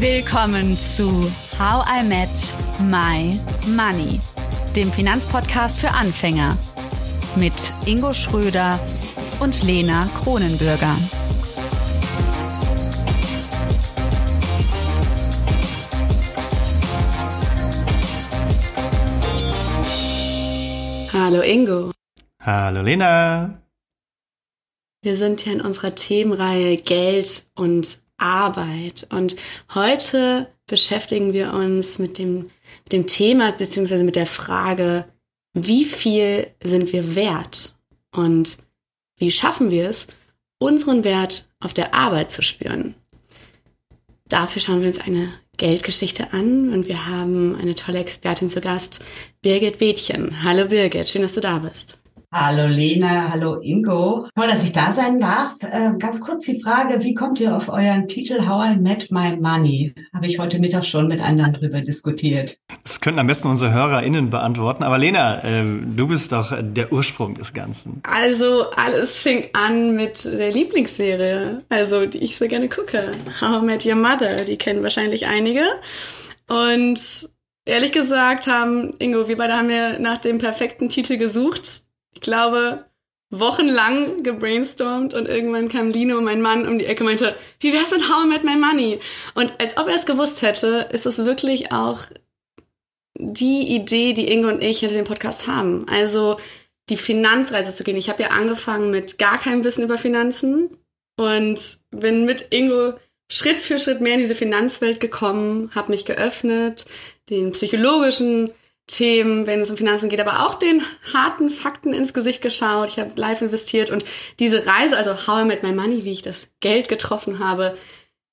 Willkommen zu How I Met My Money, dem Finanzpodcast für Anfänger mit Ingo Schröder und Lena Kronenbürger. Hallo Ingo. Hallo Lena. Wir sind hier in unserer Themenreihe Geld und Arbeit. Und heute beschäftigen wir uns mit dem, mit dem Thema beziehungsweise mit der Frage, wie viel sind wir wert? Und wie schaffen wir es, unseren Wert auf der Arbeit zu spüren? Dafür schauen wir uns eine Geldgeschichte an und wir haben eine tolle Expertin zu Gast, Birgit Wädchen. Hallo Birgit, schön, dass du da bist. Hallo Lena, hallo Ingo. Toll, dass ich da sein darf. Äh, ganz kurz die Frage, wie kommt ihr auf euren Titel How I Met My Money? Habe ich heute Mittag schon mit anderen drüber diskutiert. Das könnten am besten unsere HörerInnen beantworten. Aber Lena, äh, du bist doch der Ursprung des Ganzen. Also alles fing an mit der Lieblingsserie, also die ich so gerne gucke. How I Met Your Mother, die kennen wahrscheinlich einige. Und ehrlich gesagt haben, Ingo, wir beide haben ja nach dem perfekten Titel gesucht ich glaube, wochenlang gebrainstormt und irgendwann kam Lino, mein Mann, um die Ecke und meinte, wie wär's mit How I Met My Money? Und als ob er es gewusst hätte, ist es wirklich auch die Idee, die Ingo und ich hinter dem Podcast haben. Also die Finanzreise zu gehen. Ich habe ja angefangen mit gar keinem Wissen über Finanzen und bin mit Ingo Schritt für Schritt mehr in diese Finanzwelt gekommen, habe mich geöffnet, den psychologischen Themen, wenn es um Finanzen geht, aber auch den harten Fakten ins Gesicht geschaut. Ich habe live investiert und diese Reise, also How I Met My Money, wie ich das Geld getroffen habe,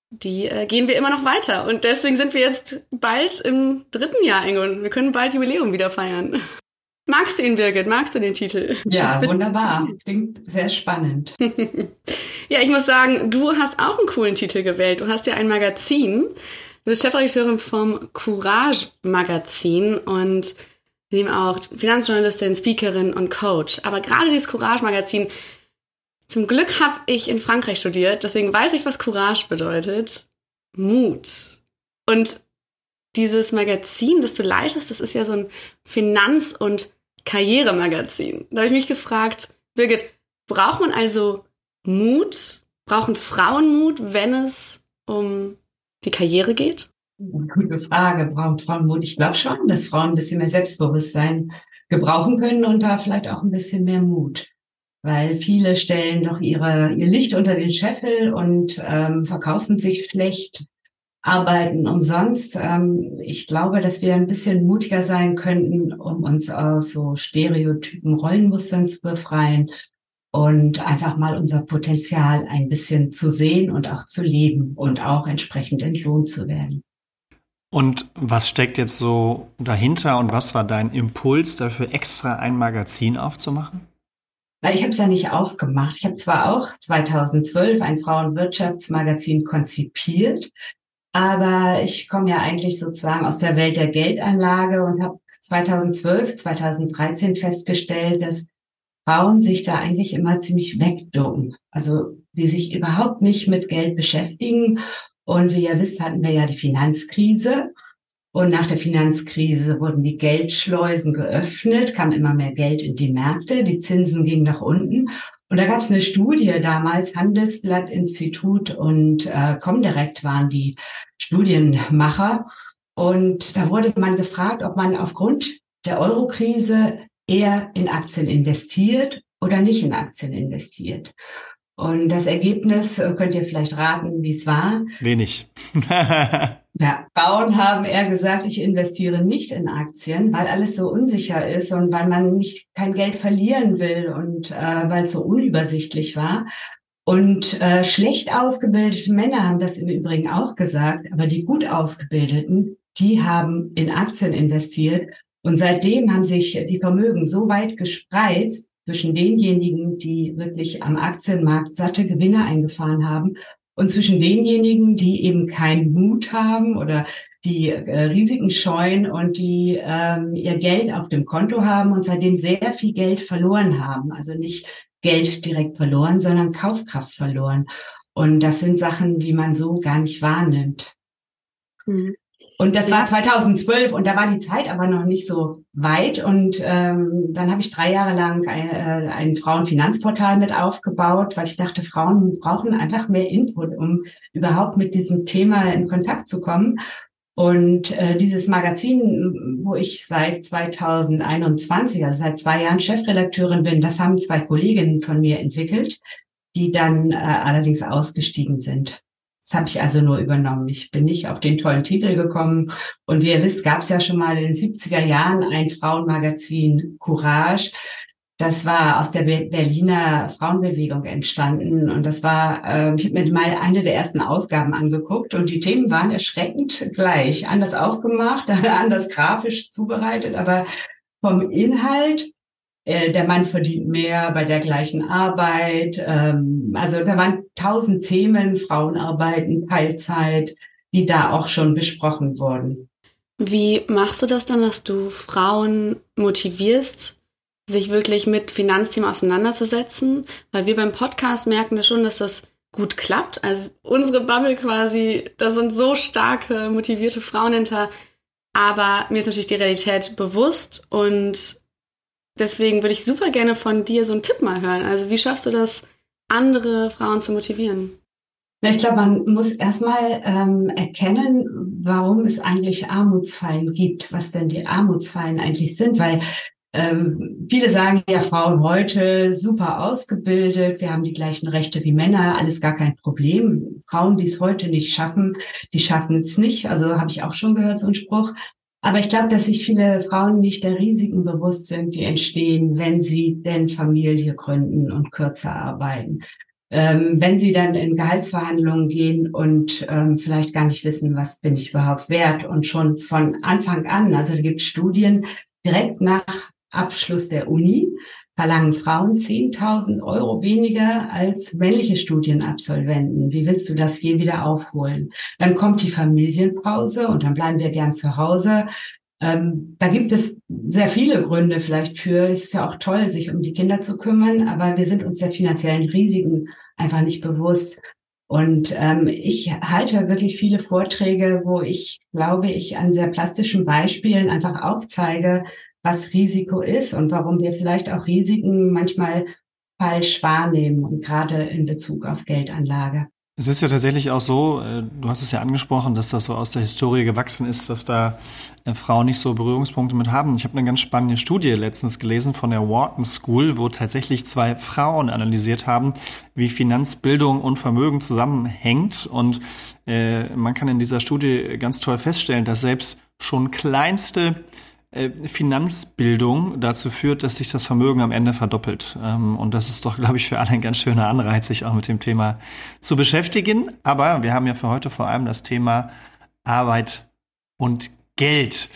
die äh, gehen wir immer noch weiter. Und deswegen sind wir jetzt bald im dritten Jahr, Ingo. Wir können bald Jubiläum wieder feiern. Magst du ihn, Birgit? Magst du den Titel? Ja, wunderbar. Klingt sehr spannend. ja, ich muss sagen, du hast auch einen coolen Titel gewählt. Du hast ja ein Magazin. Du bist Chefredakteurin vom Courage Magazin und neben auch Finanzjournalistin, Speakerin und Coach. Aber gerade dieses Courage Magazin, zum Glück habe ich in Frankreich studiert, deswegen weiß ich, was Courage bedeutet. Mut. Und dieses Magazin, das du leitest, das ist ja so ein Finanz- und Karrieremagazin. Da habe ich mich gefragt, Birgit, braucht man also Mut? Brauchen Frauen Mut, wenn es um die Karriere geht? Gute Frage. Brauchen Frauen Mut? Ich glaube schon, dass Frauen ein bisschen mehr Selbstbewusstsein gebrauchen können und da vielleicht auch ein bisschen mehr Mut. Weil viele stellen doch ihre, ihr Licht unter den Scheffel und ähm, verkaufen sich schlecht, arbeiten umsonst. Ähm, ich glaube, dass wir ein bisschen mutiger sein könnten, um uns aus so Stereotypen Rollenmustern zu befreien und einfach mal unser Potenzial ein bisschen zu sehen und auch zu leben und auch entsprechend entlohnt zu werden. Und was steckt jetzt so dahinter und was war dein Impuls dafür, extra ein Magazin aufzumachen? Ich habe es ja nicht aufgemacht. Ich habe zwar auch 2012 ein Frauenwirtschaftsmagazin konzipiert, aber ich komme ja eigentlich sozusagen aus der Welt der Geldanlage und habe 2012, 2013 festgestellt, dass Frauen sich da eigentlich immer ziemlich wegducken. Also die sich überhaupt nicht mit Geld beschäftigen. Und wie ihr wisst, hatten wir ja die Finanzkrise. Und nach der Finanzkrise wurden die Geldschleusen geöffnet, kam immer mehr Geld in die Märkte, die Zinsen gingen nach unten. Und da gab es eine Studie damals, Handelsblatt-Institut und äh, Comdirect waren die Studienmacher. Und da wurde man gefragt, ob man aufgrund der Eurokrise eher in Aktien investiert oder nicht in Aktien investiert. Und das Ergebnis äh, könnt ihr vielleicht raten, wie es war. Wenig. ja, Frauen haben eher gesagt, ich investiere nicht in Aktien, weil alles so unsicher ist und weil man nicht kein Geld verlieren will und äh, weil es so unübersichtlich war. Und äh, schlecht ausgebildete Männer haben das im Übrigen auch gesagt, aber die gut ausgebildeten, die haben in Aktien investiert und seitdem haben sich die Vermögen so weit gespreizt zwischen denjenigen, die wirklich am Aktienmarkt satte Gewinne eingefahren haben und zwischen denjenigen, die eben keinen Mut haben oder die äh, Risiken scheuen und die ähm, ihr Geld auf dem Konto haben und seitdem sehr viel Geld verloren haben. Also nicht Geld direkt verloren, sondern Kaufkraft verloren. Und das sind Sachen, die man so gar nicht wahrnimmt. Mhm. Und das war 2012 und da war die Zeit aber noch nicht so weit. Und ähm, dann habe ich drei Jahre lang ein, äh, ein Frauenfinanzportal mit aufgebaut, weil ich dachte, Frauen brauchen einfach mehr Input, um überhaupt mit diesem Thema in Kontakt zu kommen. Und äh, dieses Magazin, wo ich seit 2021, also seit zwei Jahren Chefredakteurin bin, das haben zwei Kolleginnen von mir entwickelt, die dann äh, allerdings ausgestiegen sind. Das habe ich also nur übernommen. Ich bin nicht auf den tollen Titel gekommen. Und wie ihr wisst, gab es ja schon mal in den 70er Jahren ein Frauenmagazin Courage. Das war aus der Berliner Frauenbewegung entstanden und das war, äh, ich habe mir mal eine der ersten Ausgaben angeguckt und die Themen waren erschreckend gleich, anders aufgemacht, anders grafisch zubereitet, aber vom Inhalt äh, der Mann verdient mehr bei der gleichen Arbeit. Ähm, also da waren tausend Themen, Frauenarbeiten, Teilzeit, die da auch schon besprochen wurden. Wie machst du das dann, dass du Frauen motivierst, sich wirklich mit Finanzthemen auseinanderzusetzen? Weil wir beim Podcast merken ja schon, dass das gut klappt. Also unsere Bubble quasi, da sind so starke, motivierte Frauen hinter. Aber mir ist natürlich die Realität bewusst und Deswegen würde ich super gerne von dir so einen Tipp mal hören. Also wie schaffst du das, andere Frauen zu motivieren? Ja, ich glaube, man muss erstmal ähm, erkennen, warum es eigentlich Armutsfallen gibt, was denn die Armutsfallen eigentlich sind, weil ähm, viele sagen ja, Frauen heute super ausgebildet, wir haben die gleichen Rechte wie Männer, alles gar kein Problem. Frauen, die es heute nicht schaffen, die schaffen es nicht. Also habe ich auch schon gehört, so ein Spruch. Aber ich glaube, dass sich viele Frauen nicht der Risiken bewusst sind, die entstehen, wenn sie denn Familie gründen und kürzer arbeiten. Ähm, wenn sie dann in Gehaltsverhandlungen gehen und ähm, vielleicht gar nicht wissen, was bin ich überhaupt wert und schon von Anfang an, also da gibt Studien direkt nach Abschluss der Uni, verlangen Frauen 10.000 Euro weniger als männliche Studienabsolventen. Wie willst du das je wieder aufholen? Dann kommt die Familienpause und dann bleiben wir gern zu Hause. Ähm, da gibt es sehr viele Gründe vielleicht für. Es ist ja auch toll, sich um die Kinder zu kümmern, aber wir sind uns der finanziellen Risiken einfach nicht bewusst. Und ähm, ich halte wirklich viele Vorträge, wo ich glaube, ich an sehr plastischen Beispielen einfach aufzeige, was Risiko ist und warum wir vielleicht auch Risiken manchmal falsch wahrnehmen und gerade in Bezug auf Geldanlage. Es ist ja tatsächlich auch so, äh, du hast es ja angesprochen, dass das so aus der Historie gewachsen ist, dass da äh, Frauen nicht so Berührungspunkte mit haben. Ich habe eine ganz spannende Studie letztens gelesen von der Wharton School, wo tatsächlich zwei Frauen analysiert haben, wie Finanzbildung und Vermögen zusammenhängt. Und äh, man kann in dieser Studie ganz toll feststellen, dass selbst schon kleinste äh, Finanzbildung dazu führt, dass sich das Vermögen am Ende verdoppelt. Ähm, und das ist doch, glaube ich, für alle ein ganz schöner Anreiz, sich auch mit dem Thema zu beschäftigen. Aber wir haben ja für heute vor allem das Thema Arbeit und Geld.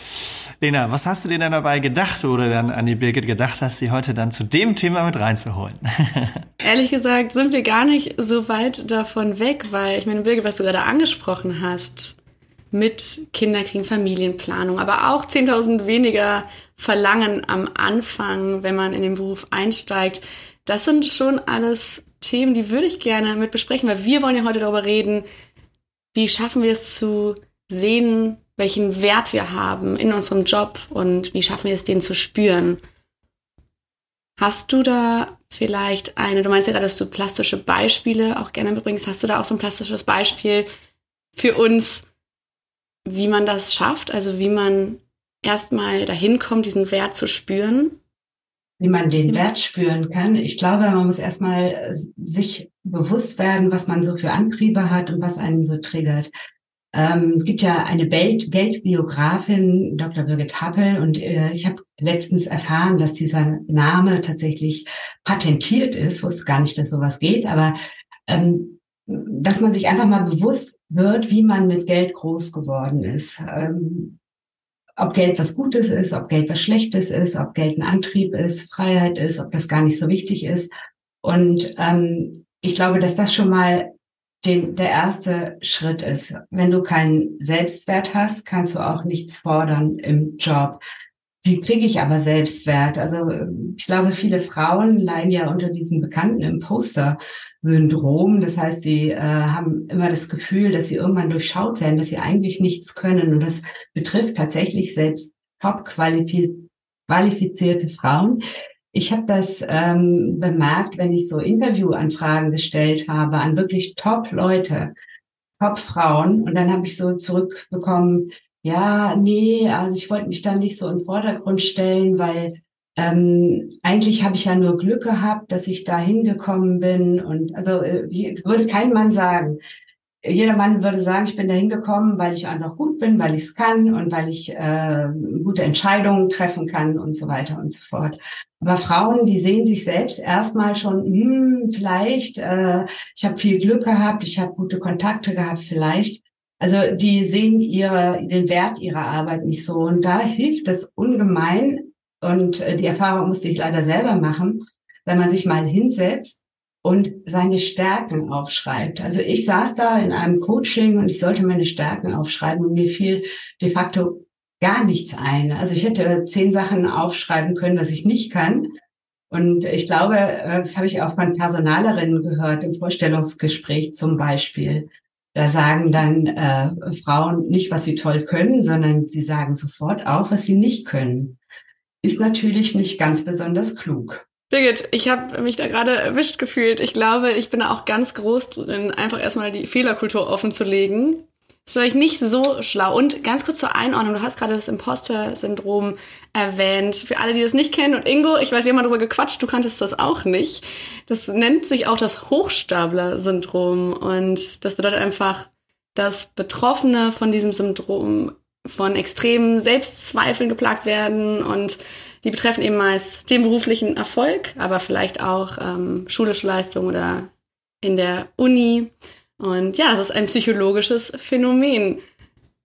Lena, was hast du dir denn dabei gedacht oder dann an die Birgit gedacht hast, sie heute dann zu dem Thema mit reinzuholen? Ehrlich gesagt sind wir gar nicht so weit davon weg, weil ich meine, Birgit, was du gerade angesprochen hast, mit Kinderkriegen, Familienplanung, aber auch 10.000 weniger Verlangen am Anfang, wenn man in den Beruf einsteigt. Das sind schon alles Themen, die würde ich gerne mit besprechen, weil wir wollen ja heute darüber reden, wie schaffen wir es zu sehen, welchen Wert wir haben in unserem Job und wie schaffen wir es, den zu spüren. Hast du da vielleicht eine, du meinst ja gerade, dass du plastische Beispiele auch gerne mitbringst, hast du da auch so ein plastisches Beispiel für uns, wie man das schafft, also wie man erstmal dahin kommt, diesen Wert zu spüren? Wie man den Wert spüren kann. Ich glaube, man muss erstmal äh, sich bewusst werden, was man so für Antriebe hat und was einen so triggert. Ähm, es gibt ja eine Geld Geldbiografin, Dr. Birgit Happel, und äh, ich habe letztens erfahren, dass dieser Name tatsächlich patentiert ist, wusste gar nicht, dass sowas geht, aber ähm, dass man sich einfach mal bewusst wird, wie man mit Geld groß geworden ist. Ähm, ob Geld was Gutes ist, ob Geld was Schlechtes ist, ob Geld ein Antrieb ist, Freiheit ist, ob das gar nicht so wichtig ist. Und ähm, ich glaube, dass das schon mal den, der erste Schritt ist. Wenn du keinen Selbstwert hast, kannst du auch nichts fordern im Job. Die kriege ich aber Selbstwert. Also ich glaube, viele Frauen leiden ja unter diesem bekannten Imposter-Syndrom. Das heißt, sie äh, haben immer das Gefühl, dass sie irgendwann durchschaut werden, dass sie eigentlich nichts können. Und das betrifft tatsächlich selbst top qualifizierte Frauen. Ich habe das ähm, bemerkt, wenn ich so Interviewanfragen gestellt habe an wirklich Top-Leute, Top-Frauen. Und dann habe ich so zurückbekommen, ja, nee, also ich wollte mich da nicht so im Vordergrund stellen, weil ähm, eigentlich habe ich ja nur Glück gehabt, dass ich da hingekommen bin. Und also äh, würde kein Mann sagen. Jeder Mann würde sagen, ich bin da hingekommen, weil ich einfach gut bin, weil ich es kann und weil ich äh, gute Entscheidungen treffen kann und so weiter und so fort. Aber Frauen, die sehen sich selbst erstmal schon, hm, vielleicht, äh, ich habe viel Glück gehabt, ich habe gute Kontakte gehabt, vielleicht. Also die sehen ihre, den Wert ihrer Arbeit nicht so. Und da hilft es ungemein. Und äh, die Erfahrung musste ich leider selber machen, wenn man sich mal hinsetzt und seine Stärken aufschreibt. Also ich saß da in einem Coaching und ich sollte meine Stärken aufschreiben und mir fiel de facto gar nichts ein. Also ich hätte zehn Sachen aufschreiben können, was ich nicht kann. Und ich glaube, äh, das habe ich auch von Personalerinnen gehört, im Vorstellungsgespräch zum Beispiel. Da sagen dann äh, Frauen nicht, was sie toll können, sondern sie sagen sofort auch, was sie nicht können. Ist natürlich nicht ganz besonders klug. Birgit, ich habe mich da gerade erwischt gefühlt. Ich glaube, ich bin da auch ganz groß drin, einfach erstmal die Fehlerkultur offen zu legen das war ich nicht so schlau. Und ganz kurz zur Einordnung, du hast gerade das Imposter-Syndrom erwähnt. Für alle, die das nicht kennen, und Ingo, ich weiß, wir haben mal drüber gequatscht, du kanntest das auch nicht. Das nennt sich auch das Hochstapler-Syndrom. Und das bedeutet einfach, dass Betroffene von diesem Syndrom von extremen Selbstzweifeln geplagt werden und die betreffen eben meist den beruflichen Erfolg, aber vielleicht auch ähm, schulische Leistung oder in der Uni. Und ja, das ist ein psychologisches Phänomen.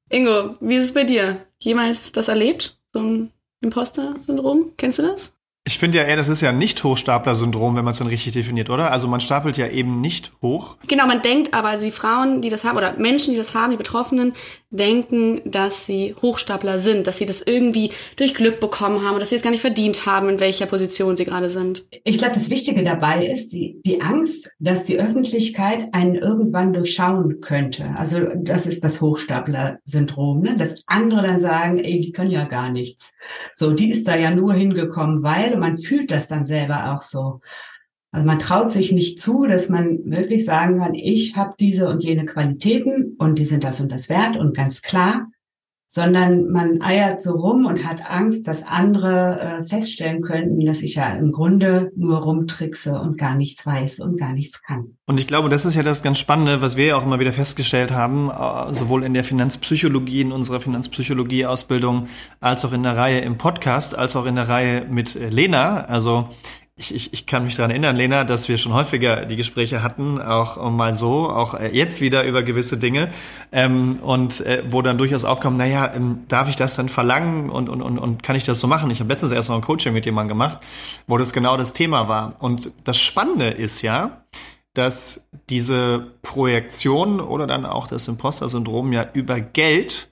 Ingo, wie ist es bei dir? Jemals das erlebt? So ein Imposter-Syndrom? Kennst du das? Ich finde ja eher, das ist ja nicht Hochstapler-Syndrom, wenn man es dann richtig definiert, oder? Also man stapelt ja eben nicht hoch. Genau, man denkt aber, die Frauen, die das haben, oder Menschen, die das haben, die Betroffenen, denken, dass sie Hochstapler sind, dass sie das irgendwie durch Glück bekommen haben dass sie es gar nicht verdient haben, in welcher Position sie gerade sind. Ich glaube, das Wichtige dabei ist die, die Angst, dass die Öffentlichkeit einen irgendwann durchschauen könnte. Also das ist das Hochstapler-Syndrom, ne? dass andere dann sagen, ey, die können ja gar nichts. So, die ist da ja nur hingekommen, weil man fühlt das dann selber auch so. Also man traut sich nicht zu, dass man wirklich sagen kann, ich habe diese und jene Qualitäten und die sind das und das wert und ganz klar sondern man eiert so rum und hat Angst, dass andere äh, feststellen könnten, dass ich ja im Grunde nur rumtrickse und gar nichts weiß und gar nichts kann. Und ich glaube, das ist ja das ganz Spannende, was wir ja auch immer wieder festgestellt haben, äh, sowohl in der Finanzpsychologie, in unserer Finanzpsychologie-Ausbildung, als auch in der Reihe im Podcast, als auch in der Reihe mit äh, Lena. Also ich, ich, ich kann mich daran erinnern, Lena, dass wir schon häufiger die Gespräche hatten, auch mal so, auch äh, jetzt wieder über gewisse Dinge, ähm, und äh, wo dann durchaus aufkam, naja, ähm, darf ich das dann verlangen und, und, und, und kann ich das so machen? Ich habe letztens erst noch ein Coaching mit jemandem gemacht, wo das genau das Thema war. Und das Spannende ist ja, dass diese Projektion oder dann auch das Imposter-Syndrom ja über Geld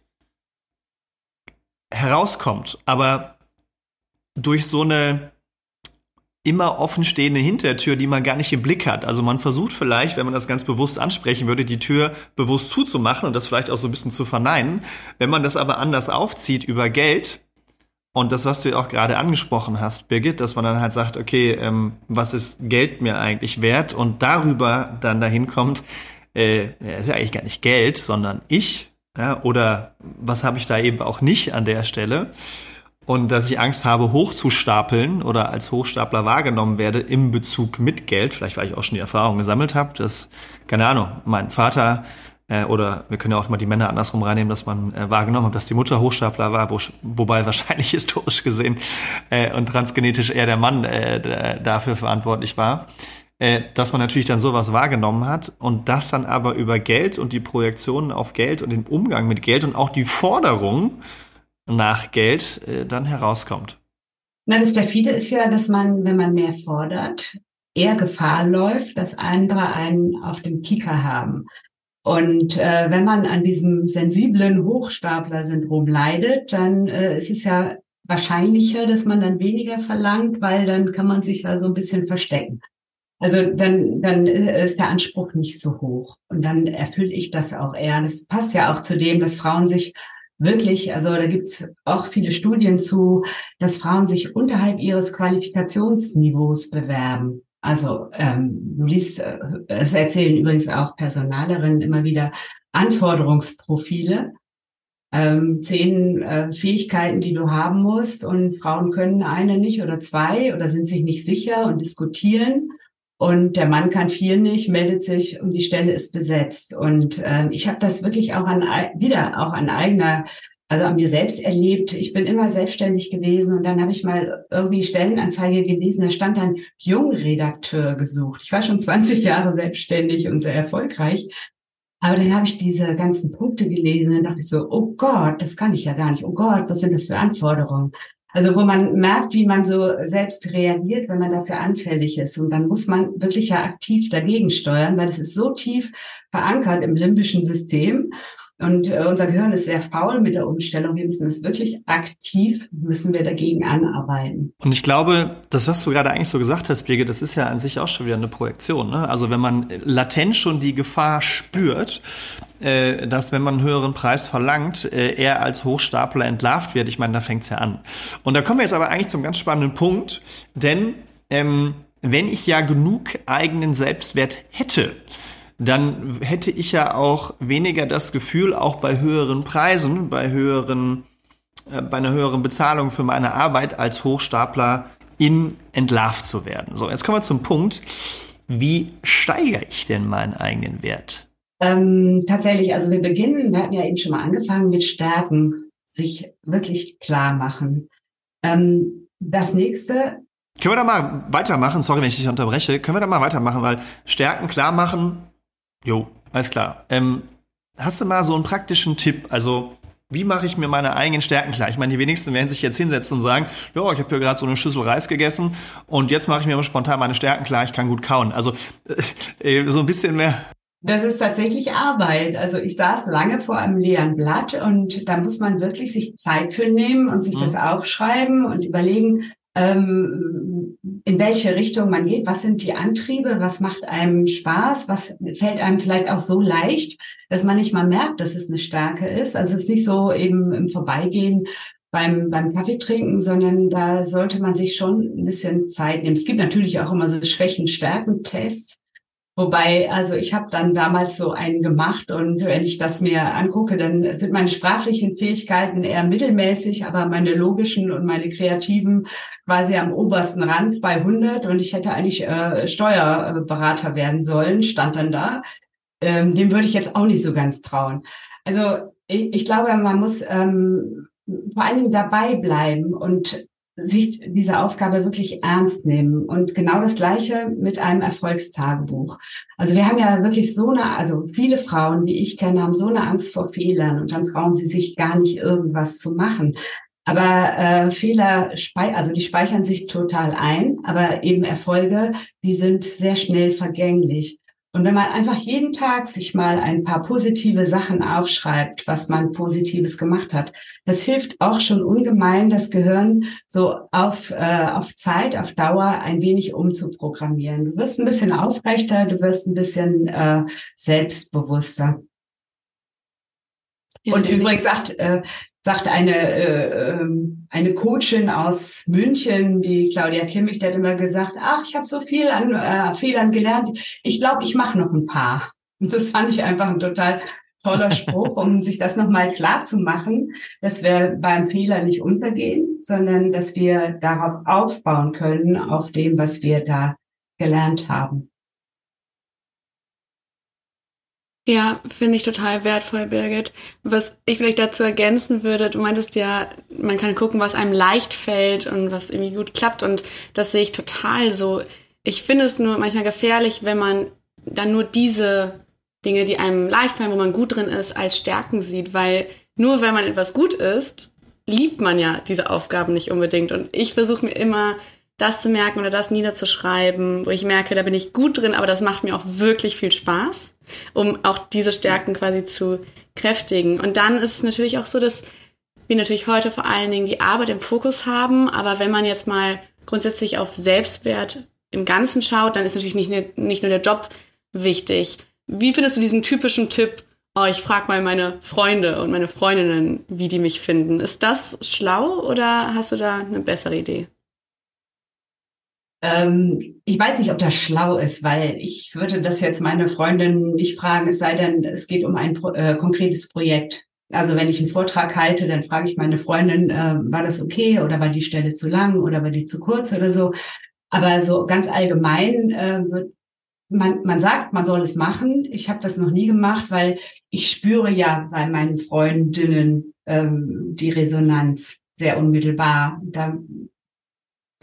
herauskommt, aber durch so eine immer offenstehende Hintertür, die man gar nicht im Blick hat. Also man versucht vielleicht, wenn man das ganz bewusst ansprechen würde, die Tür bewusst zuzumachen und das vielleicht auch so ein bisschen zu verneinen. Wenn man das aber anders aufzieht über Geld, und das, was du ja auch gerade angesprochen hast, Birgit, dass man dann halt sagt, okay, ähm, was ist Geld mir eigentlich wert? Und darüber dann dahin kommt, äh, ist ja eigentlich gar nicht Geld, sondern ich. Ja, oder was habe ich da eben auch nicht an der Stelle? Und dass ich Angst habe, hochzustapeln oder als Hochstapler wahrgenommen werde im Bezug mit Geld, vielleicht weil ich auch schon die Erfahrung gesammelt habe, dass, keine Ahnung, mein Vater äh, oder wir können ja auch mal die Männer andersrum reinnehmen, dass man äh, wahrgenommen hat, dass die Mutter Hochstapler war, wo, wobei wahrscheinlich historisch gesehen äh, und transgenetisch eher der Mann äh, dafür verantwortlich war äh, dass man natürlich dann sowas wahrgenommen hat und das dann aber über Geld und die Projektionen auf Geld und den Umgang mit Geld und auch die Forderung nach Geld äh, dann herauskommt. Na, das perfide ist ja, dass man, wenn man mehr fordert, eher Gefahr läuft, dass andere einen auf dem Kicker haben. Und äh, wenn man an diesem sensiblen Hochstapler-Syndrom leidet, dann äh, ist es ja wahrscheinlicher, dass man dann weniger verlangt, weil dann kann man sich ja so ein bisschen verstecken. Also dann, dann ist der Anspruch nicht so hoch. Und dann erfülle ich das auch eher. Das passt ja auch zu dem, dass Frauen sich wirklich, also da gibt's auch viele Studien zu, dass Frauen sich unterhalb ihres Qualifikationsniveaus bewerben. Also ähm, du liest, äh, es erzählen übrigens auch Personalerinnen immer wieder Anforderungsprofile, ähm, zehn äh, Fähigkeiten, die du haben musst und Frauen können eine nicht oder zwei oder sind sich nicht sicher und diskutieren. Und der Mann kann vier nicht, meldet sich und die Stelle ist besetzt. Und ähm, ich habe das wirklich auch an wieder auch an eigener also an mir selbst erlebt. Ich bin immer selbstständig gewesen und dann habe ich mal irgendwie Stellenanzeige gelesen, da stand dann Jungredakteur gesucht. Ich war schon 20 Jahre selbstständig und sehr erfolgreich. Aber dann habe ich diese ganzen Punkte gelesen und dachte ich so, oh Gott, das kann ich ja gar nicht. Oh Gott, was sind das für Anforderungen? Also wo man merkt, wie man so selbst reagiert, wenn man dafür anfällig ist. Und dann muss man wirklich ja aktiv dagegen steuern, weil es ist so tief verankert im limbischen System. Und äh, unser Gehirn ist sehr faul mit der Umstellung. Wir müssen es wirklich aktiv, müssen wir dagegen anarbeiten. Und ich glaube, das, was du gerade eigentlich so gesagt hast, Birgit, das ist ja an sich auch schon wieder eine Projektion. Ne? Also wenn man latent schon die Gefahr spürt, äh, dass wenn man einen höheren Preis verlangt, äh, er als Hochstapler entlarvt wird, ich meine, da fängt's ja an. Und da kommen wir jetzt aber eigentlich zum ganz spannenden Punkt, denn ähm, wenn ich ja genug eigenen Selbstwert hätte, dann hätte ich ja auch weniger das Gefühl, auch bei höheren Preisen, bei höheren, äh, bei einer höheren Bezahlung für meine Arbeit als Hochstapler in entlarvt zu werden. So, jetzt kommen wir zum Punkt. Wie steigere ich denn meinen eigenen Wert? Ähm, tatsächlich, also wir beginnen, wir hatten ja eben schon mal angefangen mit Stärken, sich wirklich klar machen. Ähm, das nächste. Können wir da mal weitermachen? Sorry, wenn ich dich unterbreche. Können wir da mal weitermachen, weil Stärken klar machen, Jo, alles klar. Ähm, hast du mal so einen praktischen Tipp? Also, wie mache ich mir meine eigenen Stärken klar? Ich meine, die wenigsten werden sich jetzt hinsetzen und sagen, ja, ich habe hier gerade so eine Schüssel Reis gegessen und jetzt mache ich mir spontan meine Stärken klar, ich kann gut kauen. Also äh, so ein bisschen mehr. Das ist tatsächlich Arbeit. Also ich saß lange vor einem leeren Blatt und da muss man wirklich sich Zeit für nehmen und sich mhm. das aufschreiben und überlegen, ähm, in welche Richtung man geht, was sind die Antriebe, was macht einem Spaß, was fällt einem vielleicht auch so leicht, dass man nicht mal merkt, dass es eine Stärke ist. Also es ist nicht so eben im Vorbeigehen beim, beim Kaffee trinken, sondern da sollte man sich schon ein bisschen Zeit nehmen. Es gibt natürlich auch immer so Schwächen-Stärken-Tests. Wobei, also ich habe dann damals so einen gemacht und wenn ich das mir angucke, dann sind meine sprachlichen Fähigkeiten eher mittelmäßig, aber meine logischen und meine kreativen quasi am obersten Rand bei 100 und ich hätte eigentlich äh, Steuerberater werden sollen, stand dann da. Ähm, dem würde ich jetzt auch nicht so ganz trauen. Also ich, ich glaube, man muss ähm, vor allen Dingen dabei bleiben und sich diese Aufgabe wirklich ernst nehmen. Und genau das Gleiche mit einem Erfolgstagebuch. Also wir haben ja wirklich so eine, also viele Frauen, die ich kenne, haben so eine Angst vor Fehlern und dann trauen sie sich gar nicht irgendwas zu machen. Aber äh, Fehler, also die speichern sich total ein, aber eben Erfolge, die sind sehr schnell vergänglich. Und wenn man einfach jeden Tag sich mal ein paar positive Sachen aufschreibt, was man Positives gemacht hat, das hilft auch schon ungemein, das Gehirn so auf, äh, auf Zeit, auf Dauer ein wenig umzuprogrammieren. Du wirst ein bisschen aufrechter, du wirst ein bisschen äh, selbstbewusster. Ja, und übrigens sagt, äh, sagt eine, äh, ähm, eine Coachin aus München, die Claudia Kimmich, die hat immer gesagt, ach, ich habe so viel an äh, Fehlern gelernt, ich glaube, ich mache noch ein paar. Und das fand ich einfach ein total toller Spruch, um sich das nochmal klar zu machen, dass wir beim Fehler nicht untergehen, sondern dass wir darauf aufbauen können, auf dem, was wir da gelernt haben. Ja, finde ich total wertvoll, Birgit. Was ich vielleicht dazu ergänzen würde, du meintest ja, man kann gucken, was einem leicht fällt und was irgendwie gut klappt und das sehe ich total so. Ich finde es nur manchmal gefährlich, wenn man dann nur diese Dinge, die einem leicht fallen, wo man gut drin ist, als Stärken sieht, weil nur wenn man etwas gut ist, liebt man ja diese Aufgaben nicht unbedingt. Und ich versuche mir immer das zu merken oder das niederzuschreiben, wo ich merke, da bin ich gut drin, aber das macht mir auch wirklich viel Spaß, um auch diese Stärken quasi zu kräftigen. Und dann ist es natürlich auch so, dass wir natürlich heute vor allen Dingen die Arbeit im Fokus haben. Aber wenn man jetzt mal grundsätzlich auf Selbstwert im Ganzen schaut, dann ist natürlich nicht, nicht nur der Job wichtig. Wie findest du diesen typischen Tipp, oh, ich frage mal meine Freunde und meine Freundinnen, wie die mich finden? Ist das schlau oder hast du da eine bessere Idee? Ähm, ich weiß nicht, ob das schlau ist, weil ich würde das jetzt meine Freundin nicht fragen, es sei denn, es geht um ein äh, konkretes Projekt. Also wenn ich einen Vortrag halte, dann frage ich meine Freundin, äh, war das okay oder war die Stelle zu lang oder war die zu kurz oder so. Aber so ganz allgemein äh, wird man, man sagt, man soll es machen. Ich habe das noch nie gemacht, weil ich spüre ja bei meinen Freundinnen ähm, die Resonanz sehr unmittelbar. Da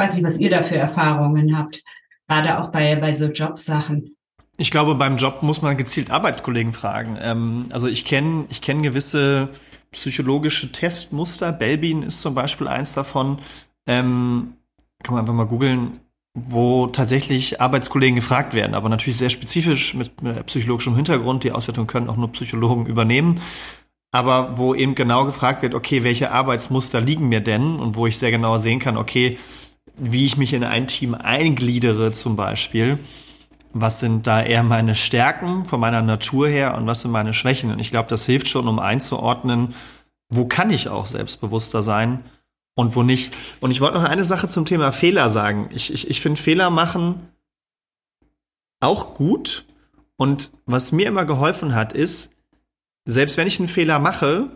weiß ich, was ihr da für Erfahrungen habt, gerade auch bei, bei so Jobsachen. Ich glaube, beim Job muss man gezielt Arbeitskollegen fragen. Ähm, also ich kenne ich kenn gewisse psychologische Testmuster. Belbin ist zum Beispiel eins davon. Ähm, kann man einfach mal googeln, wo tatsächlich Arbeitskollegen gefragt werden, aber natürlich sehr spezifisch mit psychologischem Hintergrund. Die Auswertung können auch nur Psychologen übernehmen. Aber wo eben genau gefragt wird, okay, welche Arbeitsmuster liegen mir denn? Und wo ich sehr genau sehen kann, okay, wie ich mich in ein Team eingliedere zum Beispiel was sind da eher meine Stärken von meiner Natur her und was sind meine Schwächen. Und ich glaube, das hilft schon, um einzuordnen, wo kann ich auch selbstbewusster sein und wo nicht. Und ich wollte noch eine Sache zum Thema Fehler sagen. Ich, ich, ich finde Fehler machen auch gut. Und was mir immer geholfen hat, ist, selbst wenn ich einen Fehler mache,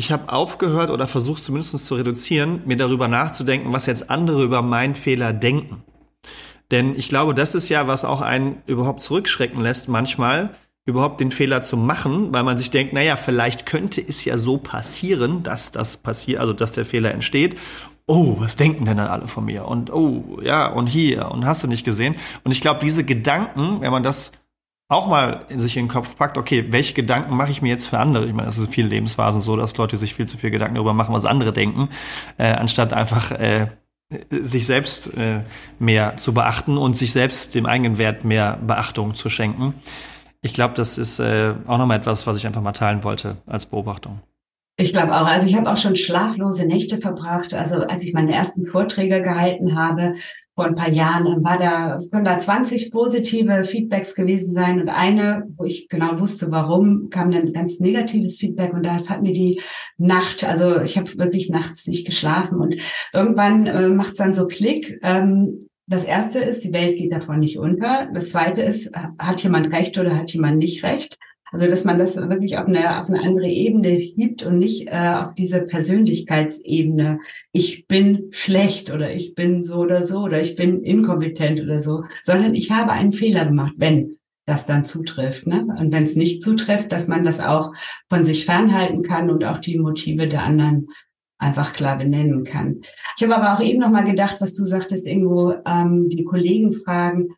ich habe aufgehört oder versucht zumindest zu reduzieren, mir darüber nachzudenken, was jetzt andere über meinen Fehler denken. Denn ich glaube, das ist ja, was auch einen überhaupt zurückschrecken lässt, manchmal überhaupt den Fehler zu machen, weil man sich denkt, naja, vielleicht könnte es ja so passieren, dass das passiert, also dass der Fehler entsteht. Oh, was denken denn dann alle von mir? Und oh, ja, und hier, und hast du nicht gesehen? Und ich glaube, diese Gedanken, wenn man das auch mal sich in den Kopf packt, okay, welche Gedanken mache ich mir jetzt für andere? Ich meine, das ist in vielen Lebensphasen so, dass Leute sich viel zu viel Gedanken darüber machen, was andere denken, äh, anstatt einfach äh, sich selbst äh, mehr zu beachten und sich selbst dem eigenen Wert mehr Beachtung zu schenken. Ich glaube, das ist äh, auch nochmal etwas, was ich einfach mal teilen wollte als Beobachtung. Ich glaube auch. Also ich habe auch schon schlaflose Nächte verbracht. Also als ich meine ersten Vorträge gehalten habe, vor ein paar Jahren war da, können da 20 positive Feedbacks gewesen sein und eine, wo ich genau wusste, warum, kam dann ganz negatives Feedback und das hat mir die Nacht, also ich habe wirklich nachts nicht geschlafen und irgendwann äh, macht es dann so Klick. Ähm, das erste ist, die Welt geht davon nicht unter. Das zweite ist, hat jemand recht oder hat jemand nicht recht? Also dass man das wirklich auf eine, auf eine andere Ebene hebt und nicht äh, auf diese Persönlichkeitsebene, ich bin schlecht oder ich bin so oder so oder ich bin inkompetent oder so, sondern ich habe einen Fehler gemacht, wenn das dann zutrifft. Ne? Und wenn es nicht zutrifft, dass man das auch von sich fernhalten kann und auch die Motive der anderen einfach klar benennen kann. Ich habe aber auch eben noch mal gedacht, was du sagtest, irgendwo ähm, die Kollegen fragen.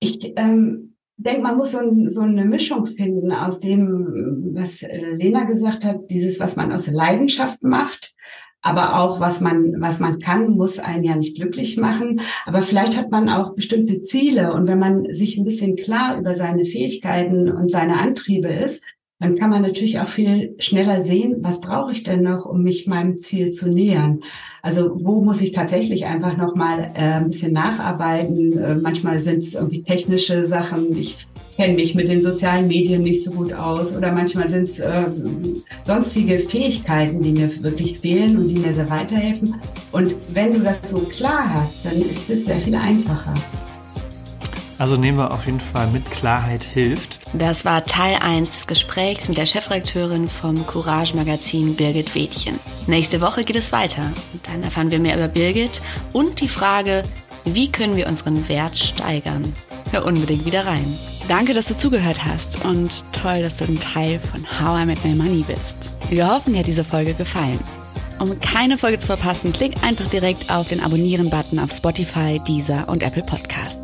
Ich ähm, denke, man muss so, ein, so, eine Mischung finden aus dem, was äh, Lena gesagt hat, dieses, was man aus Leidenschaft macht, aber auch was man, was man kann, muss einen ja nicht glücklich machen. Aber vielleicht hat man auch bestimmte Ziele und wenn man sich ein bisschen klar über seine Fähigkeiten und seine Antriebe ist, dann kann man natürlich auch viel schneller sehen, was brauche ich denn noch, um mich meinem Ziel zu nähern. Also wo muss ich tatsächlich einfach noch mal äh, ein bisschen nacharbeiten. Äh, manchmal sind es irgendwie technische Sachen. Ich kenne mich mit den sozialen Medien nicht so gut aus oder manchmal sind es äh, sonstige Fähigkeiten, die mir wirklich fehlen und die mir sehr weiterhelfen. Und wenn du das so klar hast, dann ist es sehr viel einfacher. Also nehmen wir auf jeden Fall mit Klarheit hilft. Das war Teil 1 des Gesprächs mit der Chefredakteurin vom Courage Magazin Birgit Wädchen. Nächste Woche geht es weiter. Dann erfahren wir mehr über Birgit und die Frage, wie können wir unseren Wert steigern? Hör unbedingt wieder rein. Danke, dass du zugehört hast und toll, dass du ein Teil von How I Met My Money bist. Wir hoffen, dir hat diese Folge gefallen. Um keine Folge zu verpassen, klick einfach direkt auf den Abonnieren-Button auf Spotify, Deezer und Apple Podcasts.